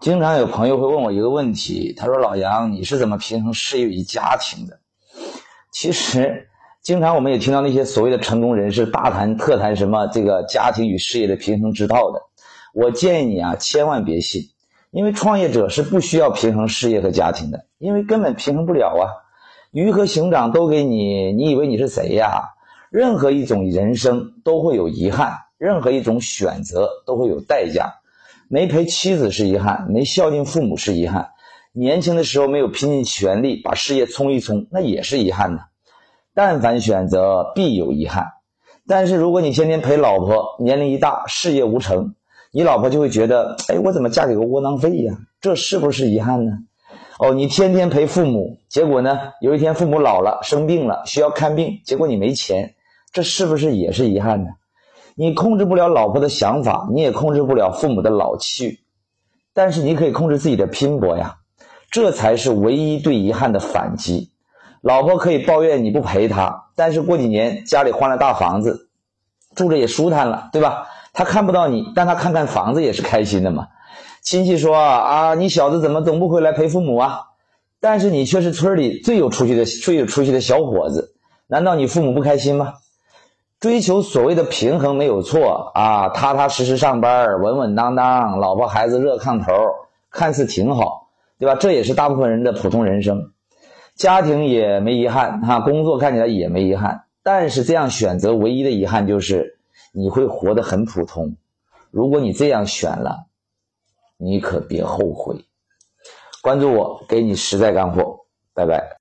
经常有朋友会问我一个问题，他说：“老杨，你是怎么平衡事业与家庭的？”其实，经常我们也听到那些所谓的成功人士大谈特谈什么这个家庭与事业的平衡之道的。我建议你啊，千万别信，因为创业者是不需要平衡事业和家庭的，因为根本平衡不了啊。鱼和熊掌都给你，你以为你是谁呀？任何一种人生都会有遗憾，任何一种选择都会有代价。没陪妻子是遗憾，没孝敬父母是遗憾，年轻的时候没有拼尽全力把事业冲一冲，那也是遗憾呢。但凡选择，必有遗憾。但是如果你天天陪老婆，年龄一大，事业无成，你老婆就会觉得，哎，我怎么嫁给个窝囊废呀？这是不是遗憾呢？哦，你天天陪父母，结果呢，有一天父母老了，生病了，需要看病，结果你没钱，这是不是也是遗憾呢？你控制不了老婆的想法，你也控制不了父母的老去，但是你可以控制自己的拼搏呀，这才是唯一对遗憾的反击。老婆可以抱怨你不陪她，但是过几年家里换了大房子，住着也舒坦了，对吧？她看不到你，但她看看房子也是开心的嘛。亲戚说啊，你小子怎么总不回来陪父母啊？但是你却是村里最有出息的、最有出息的小伙子，难道你父母不开心吗？追求所谓的平衡没有错啊，踏踏实实上班，稳稳当当，老婆孩子热炕头，看似挺好，对吧？这也是大部分人的普通人生，家庭也没遗憾哈，工作看起来也没遗憾，但是这样选择唯一的遗憾就是你会活得很普通。如果你这样选了，你可别后悔。关注我，给你实在干货，拜拜。